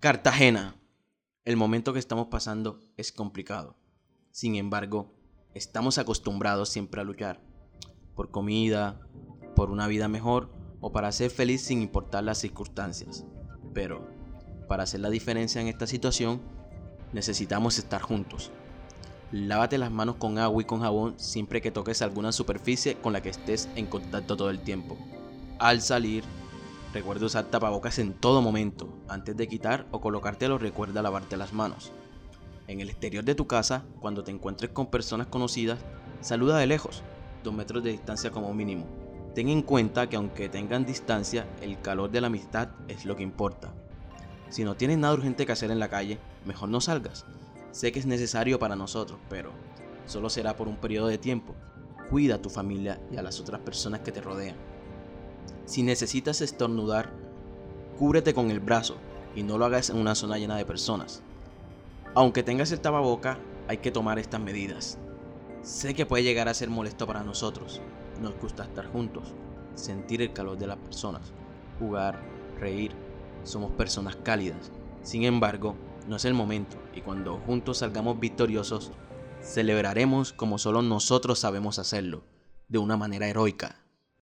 Cartagena. El momento que estamos pasando es complicado. Sin embargo, estamos acostumbrados siempre a luchar. Por comida, por una vida mejor o para ser feliz sin importar las circunstancias. Pero, para hacer la diferencia en esta situación, necesitamos estar juntos. Lávate las manos con agua y con jabón siempre que toques alguna superficie con la que estés en contacto todo el tiempo. Al salir, Recuerda usar tapabocas en todo momento. Antes de quitar o colocártelo, recuerda lavarte las manos. En el exterior de tu casa, cuando te encuentres con personas conocidas, saluda de lejos, dos metros de distancia como mínimo. Ten en cuenta que aunque tengan distancia, el calor de la amistad es lo que importa. Si no tienes nada urgente que hacer en la calle, mejor no salgas. Sé que es necesario para nosotros, pero solo será por un periodo de tiempo. Cuida a tu familia y a las otras personas que te rodean. Si necesitas estornudar, cúbrete con el brazo y no lo hagas en una zona llena de personas. Aunque tengas el tapaboca, hay que tomar estas medidas. Sé que puede llegar a ser molesto para nosotros. Nos gusta estar juntos, sentir el calor de las personas, jugar, reír. Somos personas cálidas. Sin embargo, no es el momento y cuando juntos salgamos victoriosos, celebraremos como solo nosotros sabemos hacerlo, de una manera heroica.